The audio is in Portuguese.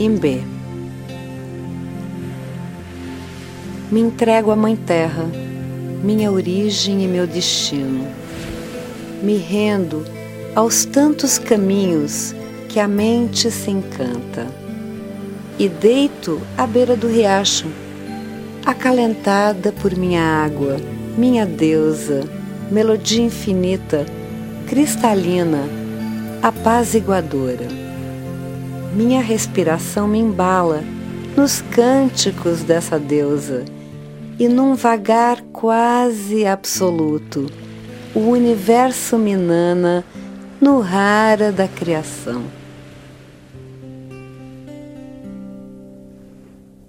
Imbé. Me entrego à Mãe Terra, minha origem e meu destino. Me rendo aos tantos caminhos que a mente se encanta. E deito à beira do riacho, acalentada por minha água, minha deusa, melodia infinita, cristalina, apaziguadora. Minha respiração me embala nos cânticos dessa deusa e num vagar quase absoluto, o universo minana no rara da criação.